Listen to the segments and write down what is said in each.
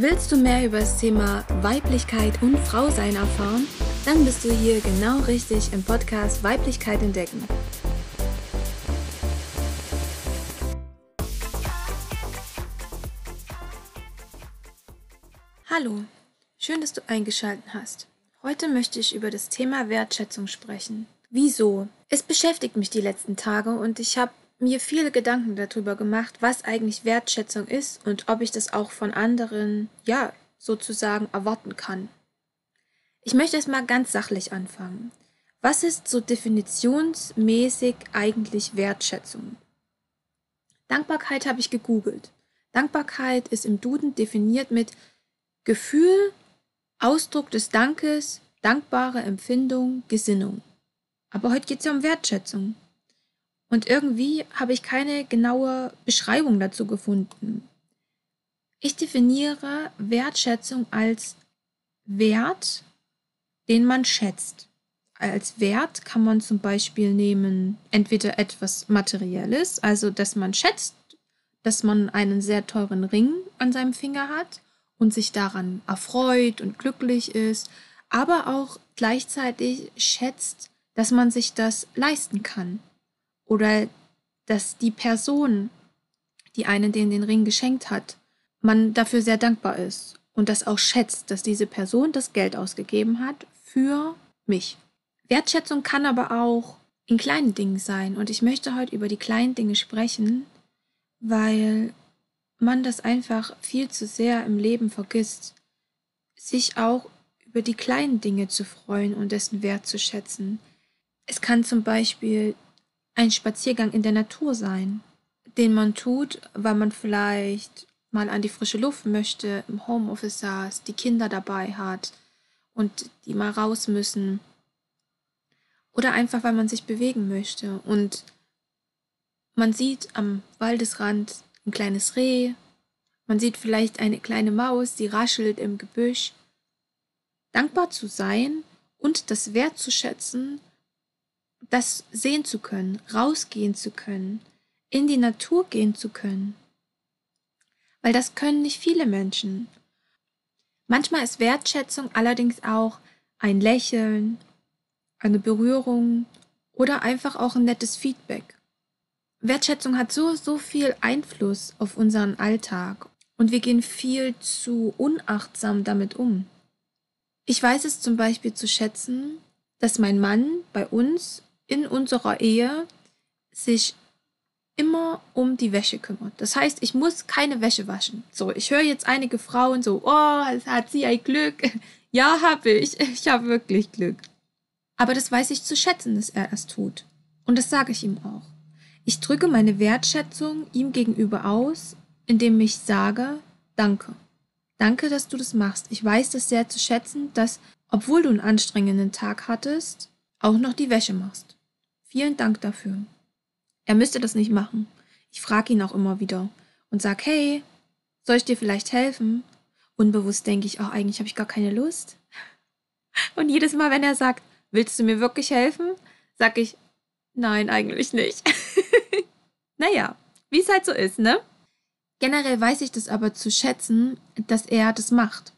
Willst du mehr über das Thema Weiblichkeit und Frausein erfahren? Dann bist du hier genau richtig im Podcast Weiblichkeit entdecken. Hallo, schön, dass du eingeschaltet hast. Heute möchte ich über das Thema Wertschätzung sprechen. Wieso? Es beschäftigt mich die letzten Tage und ich habe mir viele Gedanken darüber gemacht, was eigentlich Wertschätzung ist und ob ich das auch von anderen, ja, sozusagen erwarten kann. Ich möchte es mal ganz sachlich anfangen. Was ist so definitionsmäßig eigentlich Wertschätzung? Dankbarkeit habe ich gegoogelt. Dankbarkeit ist im Duden definiert mit Gefühl, Ausdruck des Dankes, dankbare Empfindung, Gesinnung. Aber heute geht es ja um Wertschätzung. Und irgendwie habe ich keine genaue Beschreibung dazu gefunden. Ich definiere Wertschätzung als Wert, den man schätzt. Als Wert kann man zum Beispiel nehmen, entweder etwas Materielles, also dass man schätzt, dass man einen sehr teuren Ring an seinem Finger hat und sich daran erfreut und glücklich ist, aber auch gleichzeitig schätzt, dass man sich das leisten kann oder dass die Person, die einen den, den Ring geschenkt hat, man dafür sehr dankbar ist und das auch schätzt, dass diese Person das Geld ausgegeben hat für mich. Wertschätzung kann aber auch in kleinen Dingen sein und ich möchte heute über die kleinen Dinge sprechen, weil man das einfach viel zu sehr im Leben vergisst, sich auch über die kleinen Dinge zu freuen und dessen Wert zu schätzen. Es kann zum Beispiel ein Spaziergang in der Natur sein, den man tut, weil man vielleicht mal an die frische Luft möchte, im Homeoffice saß, die Kinder dabei hat und die mal raus müssen. Oder einfach, weil man sich bewegen möchte und man sieht am Waldesrand ein kleines Reh, man sieht vielleicht eine kleine Maus, die raschelt im Gebüsch. Dankbar zu sein und das wertzuschätzen, das sehen zu können, rausgehen zu können, in die Natur gehen zu können. Weil das können nicht viele Menschen. Manchmal ist Wertschätzung allerdings auch ein Lächeln, eine Berührung oder einfach auch ein nettes Feedback. Wertschätzung hat so, so viel Einfluss auf unseren Alltag und wir gehen viel zu unachtsam damit um. Ich weiß es zum Beispiel zu schätzen, dass mein Mann bei uns in unserer Ehe sich immer um die Wäsche kümmert. Das heißt, ich muss keine Wäsche waschen. So, ich höre jetzt einige Frauen so, oh, hat sie ein Glück. Ja, habe ich. Ich habe wirklich Glück. Aber das weiß ich zu schätzen, dass er es tut. Und das sage ich ihm auch. Ich drücke meine Wertschätzung ihm gegenüber aus, indem ich sage, danke. Danke, dass du das machst. Ich weiß das sehr zu schätzen, dass, obwohl du einen anstrengenden Tag hattest, auch noch die Wäsche machst. Vielen Dank dafür. Er müsste das nicht machen. Ich frage ihn auch immer wieder und sag, hey, soll ich dir vielleicht helfen? Unbewusst denke ich, auch eigentlich habe ich gar keine Lust. Und jedes Mal, wenn er sagt, willst du mir wirklich helfen? Sag ich, nein, eigentlich nicht. naja, wie es halt so ist, ne? Generell weiß ich das aber zu schätzen, dass er das macht.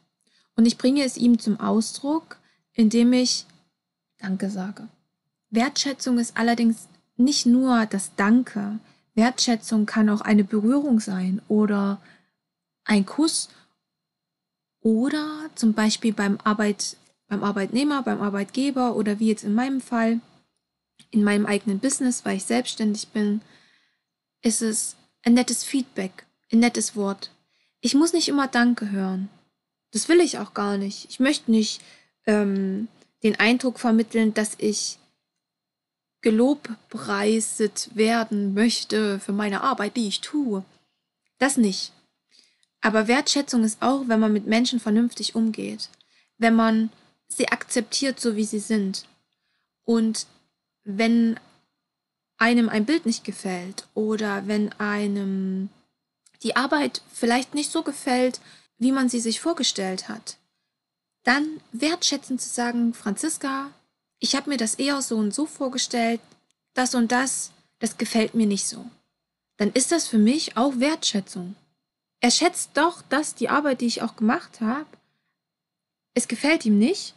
Und ich bringe es ihm zum Ausdruck, indem ich Danke sage. Wertschätzung ist allerdings nicht nur das Danke. Wertschätzung kann auch eine Berührung sein oder ein Kuss oder zum Beispiel beim, Arbeit, beim Arbeitnehmer, beim Arbeitgeber oder wie jetzt in meinem Fall, in meinem eigenen Business, weil ich selbstständig bin, ist es ein nettes Feedback, ein nettes Wort. Ich muss nicht immer Danke hören. Das will ich auch gar nicht. Ich möchte nicht ähm, den Eindruck vermitteln, dass ich gelobpreiset werden möchte für meine Arbeit, die ich tue. Das nicht. Aber Wertschätzung ist auch, wenn man mit Menschen vernünftig umgeht, wenn man sie akzeptiert, so wie sie sind. Und wenn einem ein Bild nicht gefällt oder wenn einem die Arbeit vielleicht nicht so gefällt, wie man sie sich vorgestellt hat, dann wertschätzend zu sagen, Franziska, ich habe mir das eher so und so vorgestellt, das und das, das gefällt mir nicht so. Dann ist das für mich auch Wertschätzung. er schätzt doch, dass die Arbeit, die ich auch gemacht habe, es gefällt ihm nicht.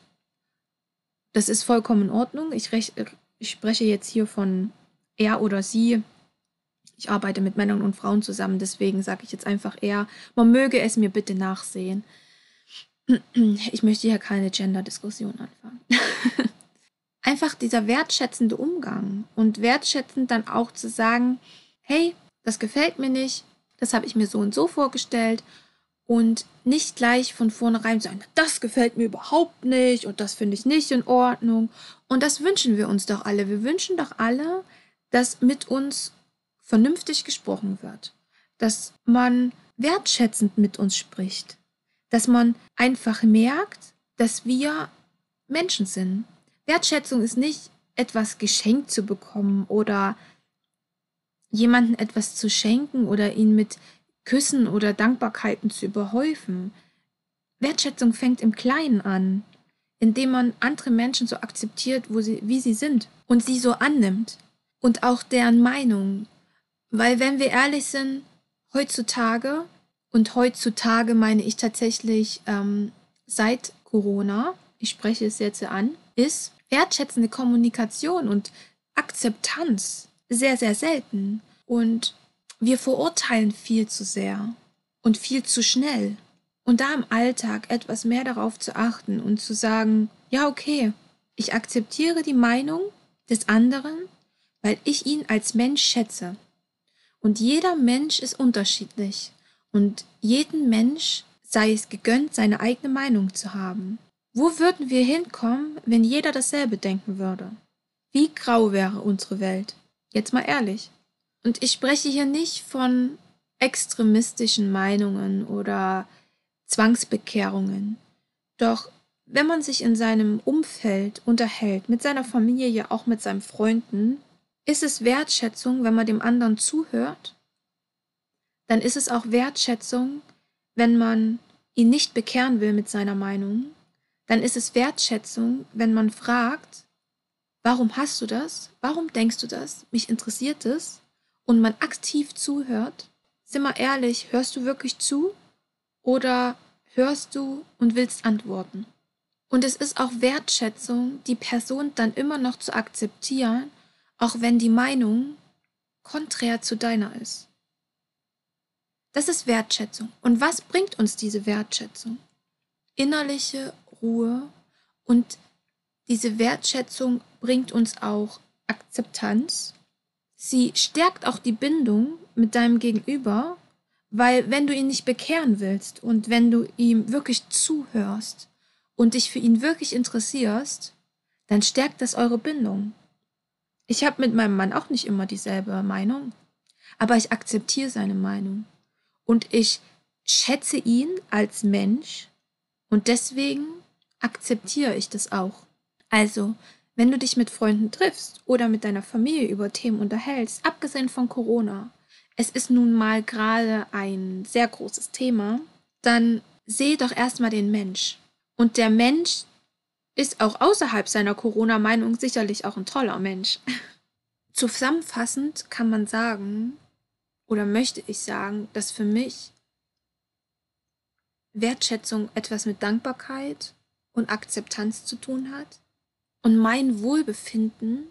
Das ist vollkommen in Ordnung. Ich, ich spreche jetzt hier von er oder sie. Ich arbeite mit Männern und Frauen zusammen, deswegen sage ich jetzt einfach er. Man möge es mir bitte nachsehen. Ich möchte hier keine Gender-Diskussion anfangen. einfach dieser wertschätzende Umgang und wertschätzend dann auch zu sagen, hey, das gefällt mir nicht, das habe ich mir so und so vorgestellt und nicht gleich von vornherein sagen, das gefällt mir überhaupt nicht und das finde ich nicht in Ordnung. Und das wünschen wir uns doch alle. Wir wünschen doch alle, dass mit uns vernünftig gesprochen wird, dass man wertschätzend mit uns spricht, dass man einfach merkt, dass wir Menschen sind. Wertschätzung ist nicht etwas geschenkt zu bekommen oder jemanden etwas zu schenken oder ihn mit Küssen oder Dankbarkeiten zu überhäufen. Wertschätzung fängt im Kleinen an, indem man andere Menschen so akzeptiert, sie, wie sie sind und sie so annimmt und auch deren Meinung. Weil wenn wir ehrlich sind, heutzutage, und heutzutage meine ich tatsächlich ähm, seit Corona, ich spreche es jetzt an, ist wertschätzende Kommunikation und Akzeptanz sehr, sehr selten. Und wir verurteilen viel zu sehr und viel zu schnell. Und da im Alltag etwas mehr darauf zu achten und zu sagen, ja, okay, ich akzeptiere die Meinung des anderen, weil ich ihn als Mensch schätze. Und jeder Mensch ist unterschiedlich. Und jeden Mensch sei es gegönnt, seine eigene Meinung zu haben. Wo würden wir hinkommen, wenn jeder dasselbe denken würde? Wie grau wäre unsere Welt? Jetzt mal ehrlich. Und ich spreche hier nicht von extremistischen Meinungen oder Zwangsbekehrungen. Doch wenn man sich in seinem Umfeld unterhält, mit seiner Familie, auch mit seinen Freunden, ist es Wertschätzung, wenn man dem anderen zuhört? Dann ist es auch Wertschätzung, wenn man ihn nicht bekehren will mit seiner Meinung. Dann ist es Wertschätzung, wenn man fragt, warum hast du das? Warum denkst du das? Mich interessiert es und man aktiv zuhört, sind wir ehrlich, hörst du wirklich zu oder hörst du und willst antworten? Und es ist auch Wertschätzung, die Person dann immer noch zu akzeptieren, auch wenn die Meinung konträr zu deiner ist. Das ist Wertschätzung. Und was bringt uns diese Wertschätzung? Innerliche Ruhe. Und diese Wertschätzung bringt uns auch Akzeptanz. Sie stärkt auch die Bindung mit deinem Gegenüber, weil wenn du ihn nicht bekehren willst und wenn du ihm wirklich zuhörst und dich für ihn wirklich interessierst, dann stärkt das eure Bindung. Ich habe mit meinem Mann auch nicht immer dieselbe Meinung, aber ich akzeptiere seine Meinung. Und ich schätze ihn als Mensch und deswegen akzeptiere ich das auch. Also, wenn du dich mit Freunden triffst oder mit deiner Familie über Themen unterhältst, abgesehen von Corona, es ist nun mal gerade ein sehr großes Thema, dann sehe doch erstmal den Mensch. Und der Mensch ist auch außerhalb seiner Corona-Meinung sicherlich auch ein toller Mensch. Zusammenfassend kann man sagen, oder möchte ich sagen, dass für mich Wertschätzung etwas mit Dankbarkeit und Akzeptanz zu tun hat und mein Wohlbefinden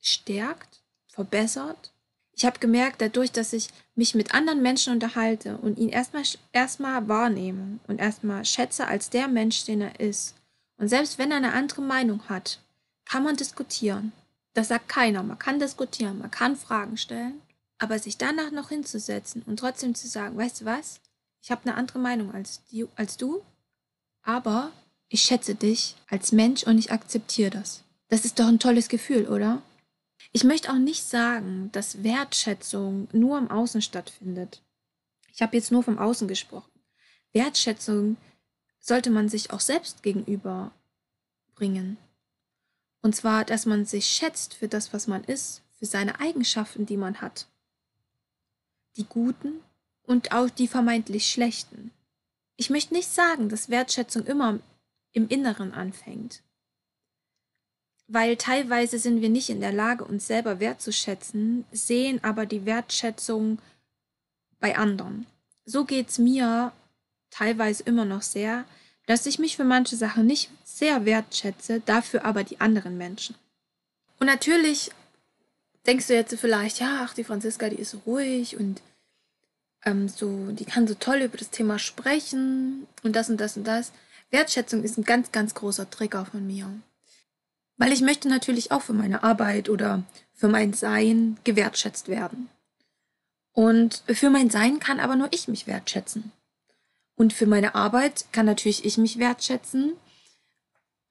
stärkt, verbessert. Ich habe gemerkt, dadurch, dass ich mich mit anderen Menschen unterhalte und ihn erstmal erstmal wahrnehme und erstmal schätze als der Mensch, den er ist. Und selbst wenn er eine andere Meinung hat, kann man diskutieren. Das sagt keiner. Man kann diskutieren, man kann Fragen stellen. Aber sich danach noch hinzusetzen und trotzdem zu sagen, weißt du was? Ich habe eine andere Meinung als, die, als du, aber ich schätze dich als Mensch und ich akzeptiere das. Das ist doch ein tolles Gefühl, oder? Ich möchte auch nicht sagen, dass Wertschätzung nur im Außen stattfindet. Ich habe jetzt nur vom Außen gesprochen. Wertschätzung sollte man sich auch selbst gegenüber bringen. Und zwar, dass man sich schätzt für das, was man ist, für seine Eigenschaften, die man hat. Die guten und auch die vermeintlich schlechten. Ich möchte nicht sagen, dass Wertschätzung immer im Inneren anfängt. Weil teilweise sind wir nicht in der Lage, uns selber wertzuschätzen, sehen aber die Wertschätzung bei anderen. so geht es mir teilweise immer noch sehr, dass ich mich für manche Sachen nicht sehr wertschätze, dafür aber die anderen Menschen. Und natürlich denkst du jetzt vielleicht, ja, ach, die Franziska, die ist ruhig und ähm, so, die kann so toll über das Thema sprechen und das und das und das. Wertschätzung ist ein ganz, ganz großer Trigger von mir. Weil ich möchte natürlich auch für meine Arbeit oder für mein Sein gewertschätzt werden. Und für mein Sein kann aber nur ich mich wertschätzen. Und für meine Arbeit kann natürlich ich mich wertschätzen.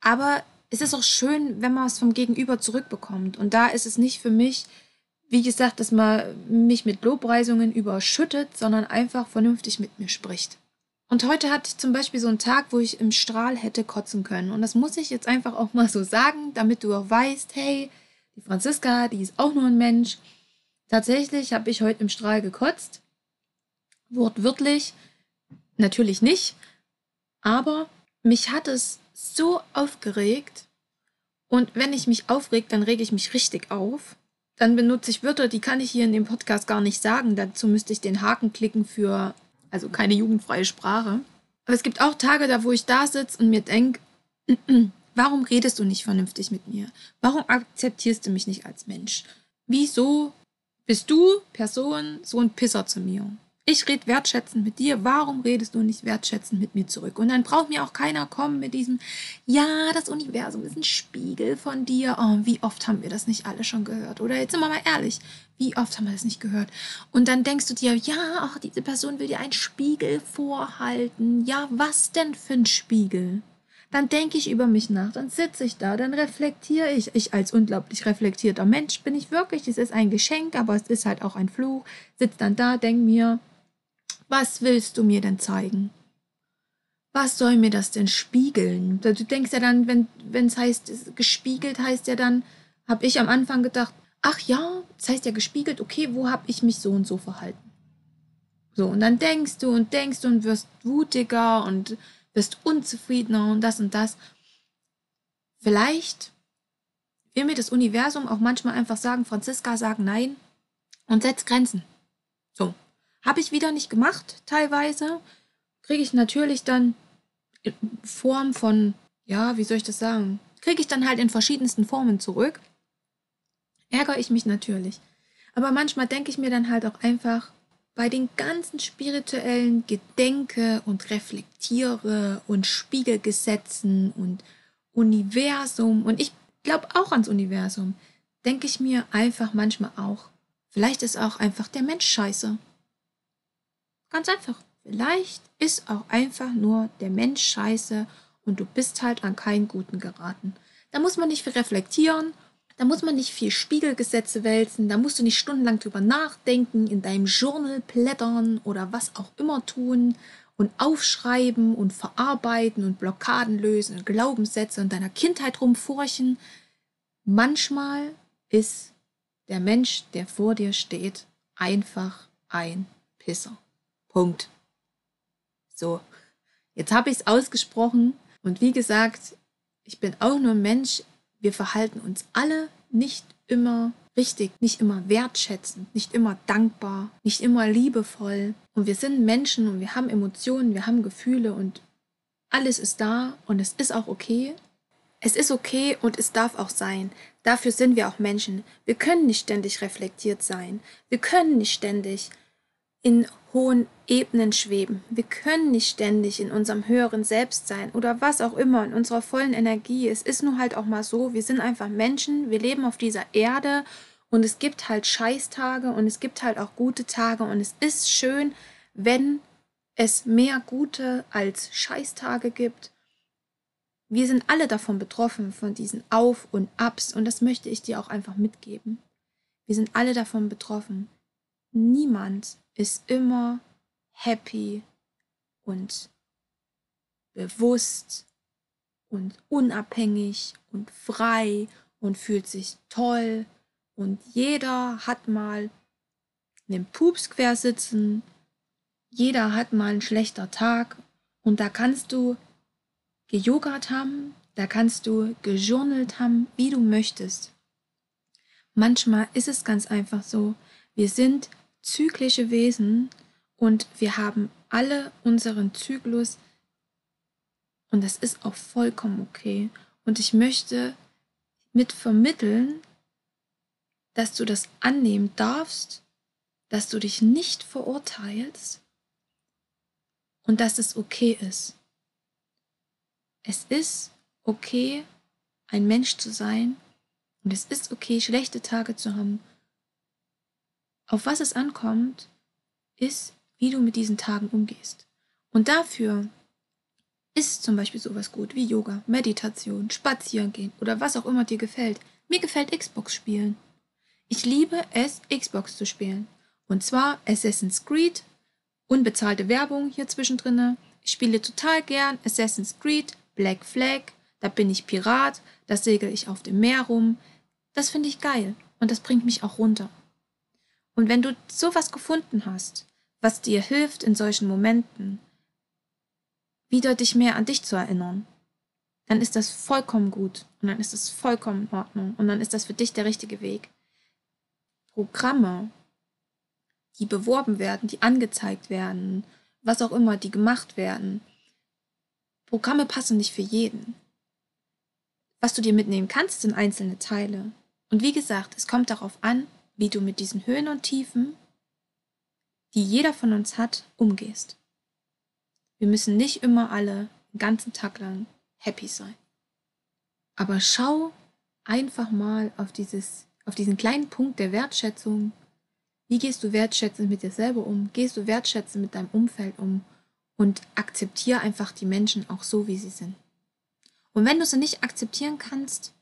Aber es ist auch schön, wenn man es vom Gegenüber zurückbekommt. Und da ist es nicht für mich, wie gesagt, dass man mich mit Lobpreisungen überschüttet, sondern einfach vernünftig mit mir spricht. Und heute hatte ich zum Beispiel so einen Tag, wo ich im Strahl hätte kotzen können. Und das muss ich jetzt einfach auch mal so sagen, damit du auch weißt, hey, die Franziska, die ist auch nur ein Mensch. Tatsächlich habe ich heute im Strahl gekotzt. Wortwörtlich. Natürlich nicht. Aber mich hat es so aufgeregt. Und wenn ich mich aufreg, dann rege ich mich richtig auf. Dann benutze ich Wörter, die kann ich hier in dem Podcast gar nicht sagen. Dazu müsste ich den Haken klicken für, also keine jugendfreie Sprache. Aber es gibt auch Tage, da wo ich da sitze und mir denke, warum redest du nicht vernünftig mit mir? Warum akzeptierst du mich nicht als Mensch? Wieso bist du, Person, so ein Pisser zu mir. Ich rede wertschätzend mit dir, warum redest du nicht wertschätzend mit mir zurück? Und dann braucht mir auch keiner kommen mit diesem, ja, das Universum ist ein Spiegel von dir. Oh, wie oft haben wir das nicht alle schon gehört? Oder jetzt sind wir mal ehrlich, wie oft haben wir das nicht gehört? Und dann denkst du dir, ja, ach, diese Person will dir einen Spiegel vorhalten. Ja, was denn für ein Spiegel? dann denke ich über mich nach, dann sitze ich da, dann reflektiere ich. Ich als unglaublich reflektierter Mensch bin ich wirklich. Es ist ein Geschenk, aber es ist halt auch ein Fluch. Sitze dann da, denke mir, was willst du mir denn zeigen? Was soll mir das denn spiegeln? Du denkst ja dann, wenn es heißt, gespiegelt heißt ja dann, habe ich am Anfang gedacht, ach ja, das heißt ja gespiegelt, okay, wo habe ich mich so und so verhalten? So, und dann denkst du und denkst du und wirst wutiger und bist unzufriedener und das und das. Vielleicht will mir das Universum auch manchmal einfach sagen, Franziska, sag nein und setz Grenzen. Habe ich wieder nicht gemacht, teilweise. Kriege ich natürlich dann in Form von, ja, wie soll ich das sagen? Kriege ich dann halt in verschiedensten Formen zurück. Ärgere ich mich natürlich. Aber manchmal denke ich mir dann halt auch einfach, bei den ganzen spirituellen Gedenke und Reflektiere und Spiegelgesetzen und Universum und ich glaube auch ans Universum, denke ich mir einfach manchmal auch, vielleicht ist auch einfach der Mensch scheiße. Ganz einfach. Vielleicht ist auch einfach nur der Mensch scheiße und du bist halt an keinen Guten geraten. Da muss man nicht viel reflektieren da muss man nicht viel Spiegelgesetze wälzen, da musst du nicht stundenlang drüber nachdenken, in deinem Journal plättern oder was auch immer tun und aufschreiben und verarbeiten und Blockaden lösen und Glaubenssätze in deiner Kindheit rumfurchen. Manchmal ist der Mensch, der vor dir steht, einfach ein Pisser. Punkt. So, jetzt habe ich es ausgesprochen und wie gesagt, ich bin auch nur Mensch, wir verhalten uns alle nicht immer richtig, nicht immer wertschätzend, nicht immer dankbar, nicht immer liebevoll. Und wir sind Menschen und wir haben Emotionen, wir haben Gefühle und alles ist da und es ist auch okay. Es ist okay und es darf auch sein. Dafür sind wir auch Menschen. Wir können nicht ständig reflektiert sein. Wir können nicht ständig in hohen Ebenen schweben. Wir können nicht ständig in unserem höheren Selbst sein oder was auch immer, in unserer vollen Energie. Es ist nur halt auch mal so, wir sind einfach Menschen, wir leben auf dieser Erde und es gibt halt Scheißtage und es gibt halt auch gute Tage und es ist schön, wenn es mehr gute als Scheißtage gibt. Wir sind alle davon betroffen, von diesen Auf und Abs und das möchte ich dir auch einfach mitgeben. Wir sind alle davon betroffen. Niemand ist immer happy und bewusst und unabhängig und frei und fühlt sich toll. Und jeder hat mal einen Pups quer sitzen, jeder hat mal einen schlechter Tag. Und da kannst du gejogat haben, da kannst du gejournalt haben, wie du möchtest. Manchmal ist es ganz einfach so, wir sind zyklische Wesen Und wir haben alle unseren Zyklus und das ist auch vollkommen okay. Und ich möchte mit vermitteln, dass du das annehmen darfst, dass du dich nicht verurteilst und dass es okay ist. Es ist okay, ein Mensch zu sein und es ist okay, schlechte Tage zu haben. Auf was es ankommt, ist, wie du mit diesen Tagen umgehst. Und dafür ist zum Beispiel sowas gut wie Yoga, Meditation, Spazierengehen oder was auch immer dir gefällt. Mir gefällt Xbox spielen. Ich liebe es, Xbox zu spielen. Und zwar Assassin's Creed, unbezahlte Werbung hier zwischendrin. Ich spiele total gern Assassin's Creed, Black Flag, da bin ich Pirat, da segel ich auf dem Meer rum. Das finde ich geil und das bringt mich auch runter. Und wenn du sowas gefunden hast, was dir hilft in solchen Momenten, wieder dich mehr an dich zu erinnern, dann ist das vollkommen gut und dann ist das vollkommen in Ordnung und dann ist das für dich der richtige Weg. Programme, die beworben werden, die angezeigt werden, was auch immer, die gemacht werden. Programme passen nicht für jeden. Was du dir mitnehmen kannst, sind einzelne Teile. Und wie gesagt, es kommt darauf an, wie du mit diesen Höhen und Tiefen, die jeder von uns hat, umgehst. Wir müssen nicht immer alle den ganzen Tag lang happy sein. Aber schau einfach mal auf, dieses, auf diesen kleinen Punkt der Wertschätzung. Wie gehst du wertschätzend mit dir selber um? Gehst du wertschätzend mit deinem Umfeld um? Und akzeptiere einfach die Menschen auch so, wie sie sind. Und wenn du sie nicht akzeptieren kannst,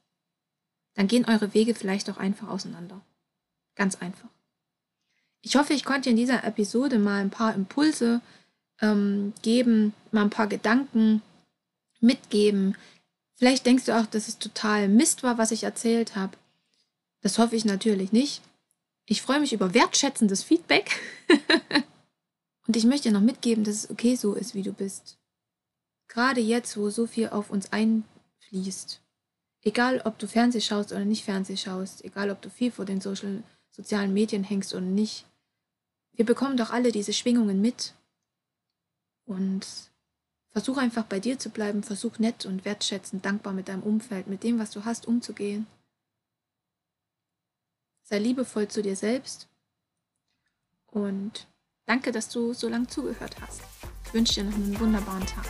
dann gehen eure Wege vielleicht auch einfach auseinander. Ganz einfach. Ich hoffe, ich konnte in dieser Episode mal ein paar Impulse ähm, geben, mal ein paar Gedanken mitgeben. Vielleicht denkst du auch, dass es total Mist war, was ich erzählt habe. Das hoffe ich natürlich nicht. Ich freue mich über wertschätzendes Feedback. Und ich möchte dir noch mitgeben, dass es okay so ist, wie du bist. Gerade jetzt, wo so viel auf uns einfließt. Egal, ob du Fernseh schaust oder nicht Fernseh schaust, egal, ob du viel vor den Social, sozialen Medien hängst oder nicht. Wir bekommen doch alle diese Schwingungen mit. Und versuch einfach bei dir zu bleiben, versuch nett und wertschätzend, dankbar mit deinem Umfeld, mit dem, was du hast, umzugehen. Sei liebevoll zu dir selbst und danke, dass du so lange zugehört hast. Ich wünsche dir noch einen wunderbaren Tag.